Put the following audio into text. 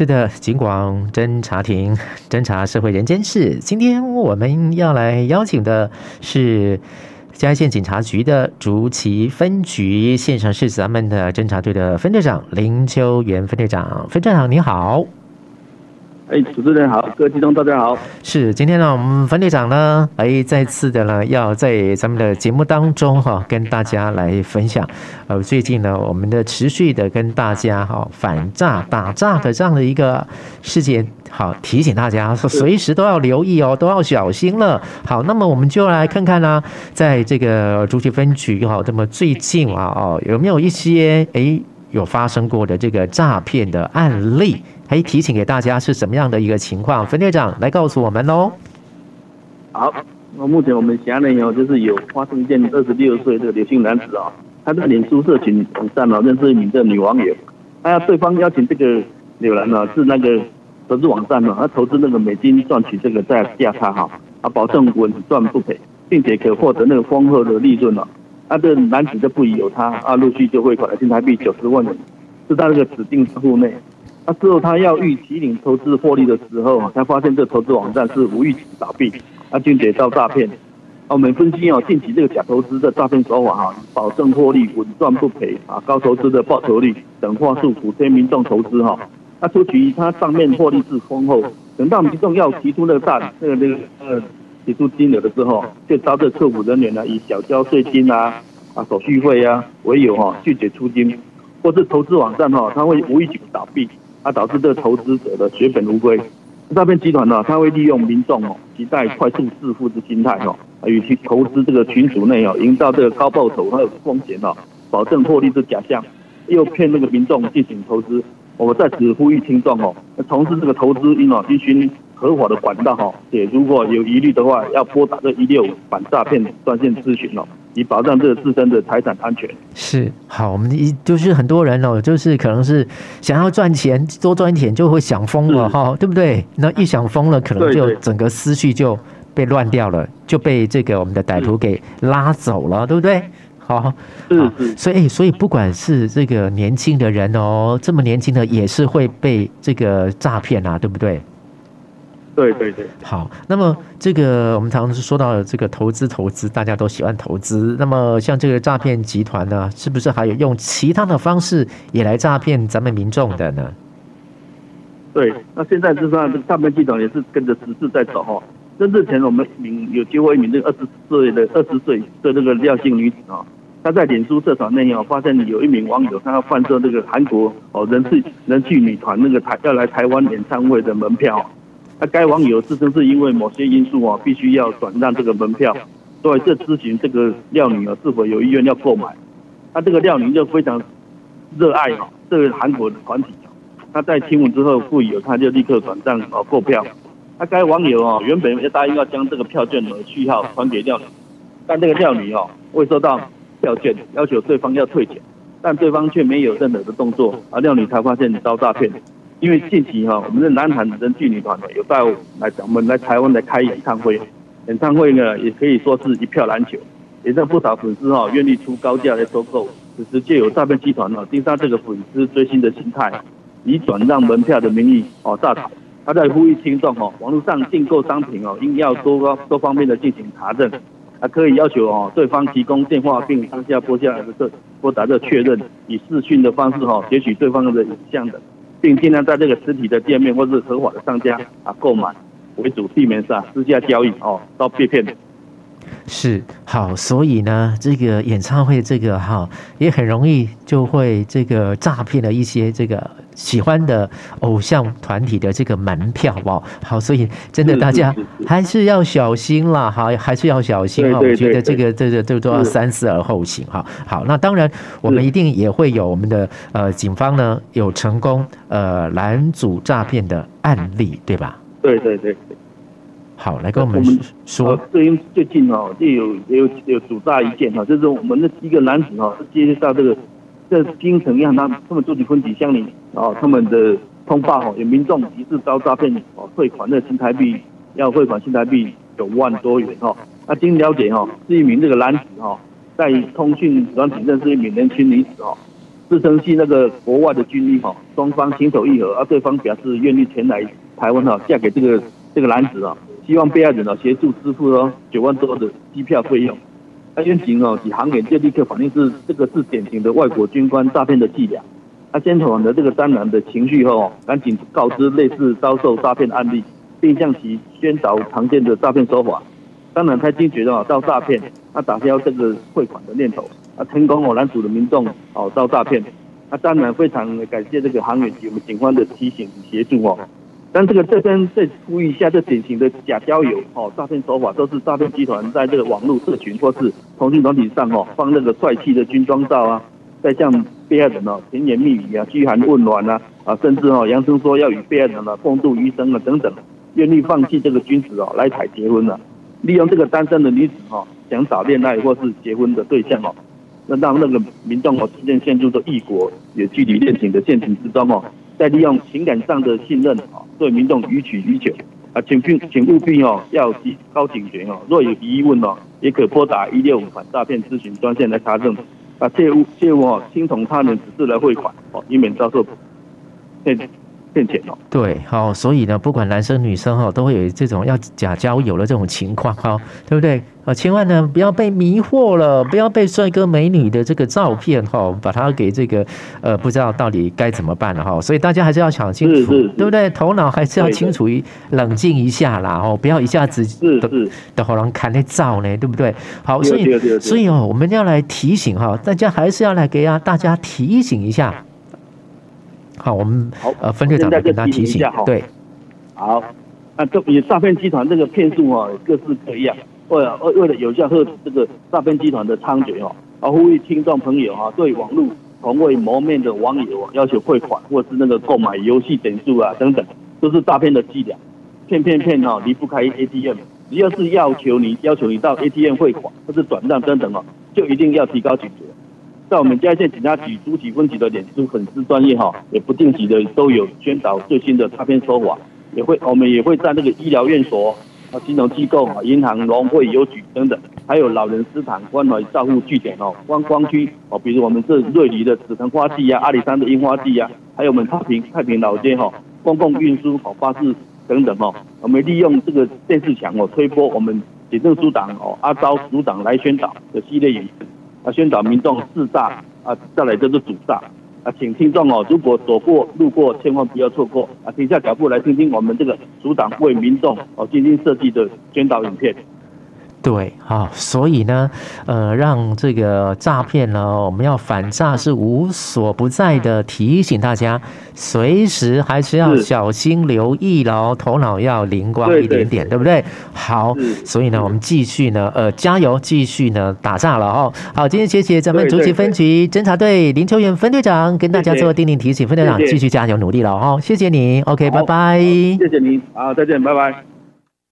是的，警广侦查庭侦查社会人间事。今天我们要来邀请的是嘉义县警察局的竹崎分局，现场是咱们的侦查队的分队长林秋元分队长，分队长你好。哎，主持人好，各位听众大家好。是今天呢，我们分队长呢，哎，再次的呢，要在咱们的节目当中哈，跟大家来分享。呃，最近呢，我们的持续的跟大家哈反诈打诈的这样的一个事件，好提醒大家，随时都要留意哦，都要小心了。好，那么我们就来看看呢，在这个竹崎分局哈，那么最近啊哦，有没有一些哎有发生过的这个诈骗的案例？可以提醒给大家是什么样的一个情况？分队长来告诉我们喽。好，那目前我们辖内有就是有发生一件二十六岁的刘姓男子啊，他在脸书社群网站啊认识一名的女网友，那对方邀请这个柳兰呢是那个投资网站嘛，他投资那个美金赚取这个价价差哈，啊保证稳赚不赔，并且可获得那个丰厚的利润了。那这男子就不疑有他啊，陆续就汇款了新台币九十万元，是在那个指定账户内。那之后，他要逾期领投资获利的时候，才发现这投资网站是无预警倒闭，那并且遭诈骗。我们分析哦，近期这个假投资的诈骗手法哈，保证获利、稳赚不赔啊，高投资的报酬率等话术，鼓吹民众投资哈。那初期他上面获利是丰厚，等到民众要提出那个大那个那个呃提出金额的时候，就遭这客服人员呢以小交税金啊啊手续费啊为由哈拒绝出金，或是投资网站哈，他会无预警倒闭。啊导致这个投资者的血本无归。诈骗集团呢，他会利用民众哦期待快速致富的心态哦，与其投资这个群组内哦，营造这个高报酬还有风险哦，保证获利的假象，诱骗那个民众进行投资。我们在此呼吁听众哦，从事这个投资应哦必须合法的管道哈，也如果有疑虑的话，要拨打这一六五反诈骗专线咨询哦。以保障这个自身的财产安全。是好，我们一就是很多人哦，就是可能是想要赚钱，多赚钱就会想疯了哈，对不对？那一想疯了，可能就整个思绪就被乱掉了，就被这个我们的歹徒给拉走了，对不对？好，是，所以所以不管是这个年轻的人哦，这么年轻的也是会被这个诈骗啊，对不对？对对对，好。那么这个我们常常是说到的这个投资，投资大家都喜欢投资。那么像这个诈骗集团呢，是不是还有用其他的方式也来诈骗咱们民众的呢？对，那现在就是说这个诈骗集团也是跟着时事在走哈。那日前我们名有接获一名这个二十岁的二十岁的那个廖姓女子啊，她在脸书社团内哦，发现有一名网友他要贩售这个韩国哦人气人气女团那个台要来台湾演唱会的门票。那该网友自称是因为某些因素啊，必须要转让这个门票，所以这咨询这个廖女啊是否有意愿要购买。那这个廖女就非常热爱哈这个韩国的团体，他在听闻之后不疑，他就立刻转账哦购票。那该网友啊原本要答应要将这个票券的序号传给廖女，但这个廖女哦未收到票券，要求对方要退钱，但对方却没有任何的动作，而廖女才发现遭诈骗。因为近期哈，我们的南韩人气女团呢有带来我们来台湾来开演唱会，演唱会呢也可以说是一票难求，也让不少粉丝哈愿意出高价来收购。此时借由诈骗集团呢盯上这个粉丝追星的心态，以转让门票的名义哦诈。他在呼吁听众哦，网络上订购商品哦，应要多多方面的进行查证，还可以要求哦对方提供电话，并当下拨下来的这拨打这确认，以视讯的方式哈截取对方的影像的。并尽量在这个实体的店面或是合法的商家啊购买为主，避免是啊私下交易哦，遭被骗。是好，所以呢，这个演唱会这个哈也很容易就会这个诈骗了一些这个喜欢的偶像团体的这个门票哦。好，所以真的大家还是要小心啦，哈，还是要小心啊。我觉得这个这个这个都要三思而后行哈。好，那当然我们一定也会有我们的呃警方呢有成功呃拦阻诈骗的案例，对吧？对对对。好，来跟我们说。最近最近哦，就有也有有主诈一件哈，就是我们的一个男子哈，接到这个这京城银行他他们竹崎分局乡里哦，他们的通报哈，有民众疑似遭诈骗哦，汇款的新台币要汇款新台币九万多元哈。那经了解哈，是一名这个男子哈，在通讯软体认识一名年轻女子哈，自称是那个国外的军医哈，双方情投意合，而对方表示愿意前来台湾哈，嫁给这个这个男子啊，希望被害人啊协助支付哦九万多的机票费用。他员警哦以航员就立刻反映是这个是典型的外国军官诈骗的伎俩。他先缓了这个三男的情绪后，赶紧告知类似遭受诈骗的案例，并向其宣导常见的诈骗手法。当然，他惊觉到遭诈骗，他打消这个汇款的念头。啊，成功哦，拦阻的民众哦遭诈骗。那当然非常感谢这个航员及我们警方的提醒与协助哦。但这个这边再呼吁一下，这典型的假交友哦，诈骗手法都是诈骗集团在这个网络社群或是通讯软体上哦，放那个帅气的军装照啊，再向被害人哦甜言蜜语啊，嘘寒问暖啊，啊，甚至哦扬声说要与被害人啊共度余生啊等等，愿意放弃这个君子哦来台结婚了，利用这个单身的女子哦想找恋爱或是结婚的对象哦。那让那个民众哦，逐渐陷入到异国有距离恋情的陷阱之中哦，再利用情感上的信任啊，对民众予取予求。啊，请并请务必哦要提高警觉哦，若有疑问哦，也可拨打一六五反诈骗咨询专线来查证。啊，切勿切勿哦听从他人指示来汇款哦，以免遭受骗。骗钱哦，对，好，所以呢，不管男生女生哈，都会有这种要假交友的这种情况哈，对不对？啊，千万呢不要被迷惑了，不要被帅哥美女的这个照片哈，把它给这个呃，不知道到底该怎么办了哈。所以大家还是要想清楚，对不对？头脑还是要清楚一冷静一下啦哦，不要一下子的的好人看那照呢，对不对？好，所以所以哦，我们要来提醒哈，大家还是要来给啊大家提醒一下。好，我们好呃分队长再跟他提醒，对，好，那这笔诈骗集团这个骗术啊，各式各样，为了为为了有效遏制这个诈骗集团的猖獗哦，而呼吁听众朋友啊，对网络从未谋面的网友啊要求汇款，或是那个购买游戏点数啊等等，都是诈骗的伎俩，骗骗骗哦，离不开 ATM，只要是要求你要求你到 ATM 汇款或是转账等等哦，就一定要提高警觉。在我们嘉义县警察局主体分局的脸书粉丝专业哈，也不定期的都有宣导最新的诈骗手法，也会我们也会在那个医疗院所啊、金融机构啊、银行、农会、邮局等等，还有老人食堂、关怀照护据点哦、观光区哦，比如我们这瑞里的紫藤花季呀、阿里山的樱花季呀，还有我们太平太平老街哈、公共运输哦、巴士等等哦，我们利用这个电视墙哦，推播我们警政署长哦阿昭署长来宣导的系列影片。啊，宣导民众自驾啊，再来就是主大啊，请听众哦，如果走过路过，千万不要错过啊，停下脚步来听听我们这个署长为民众哦精心设计的宣导影片。对，好，所以呢，呃，让这个诈骗呢，我们要反诈是无所不在的，提醒大家，随时还是要小心留意喽，头脑要灵光一点点，对。不对？好，所以呢，我们继续呢，呃，加油，继续呢，打诈了哦。好，今天谢谢咱们竹崎分局侦查队林秋远分队长跟大家做叮咛提醒，分队长继续加油努力了哦，谢谢你，OK，拜拜，谢谢你，好，再见，拜拜。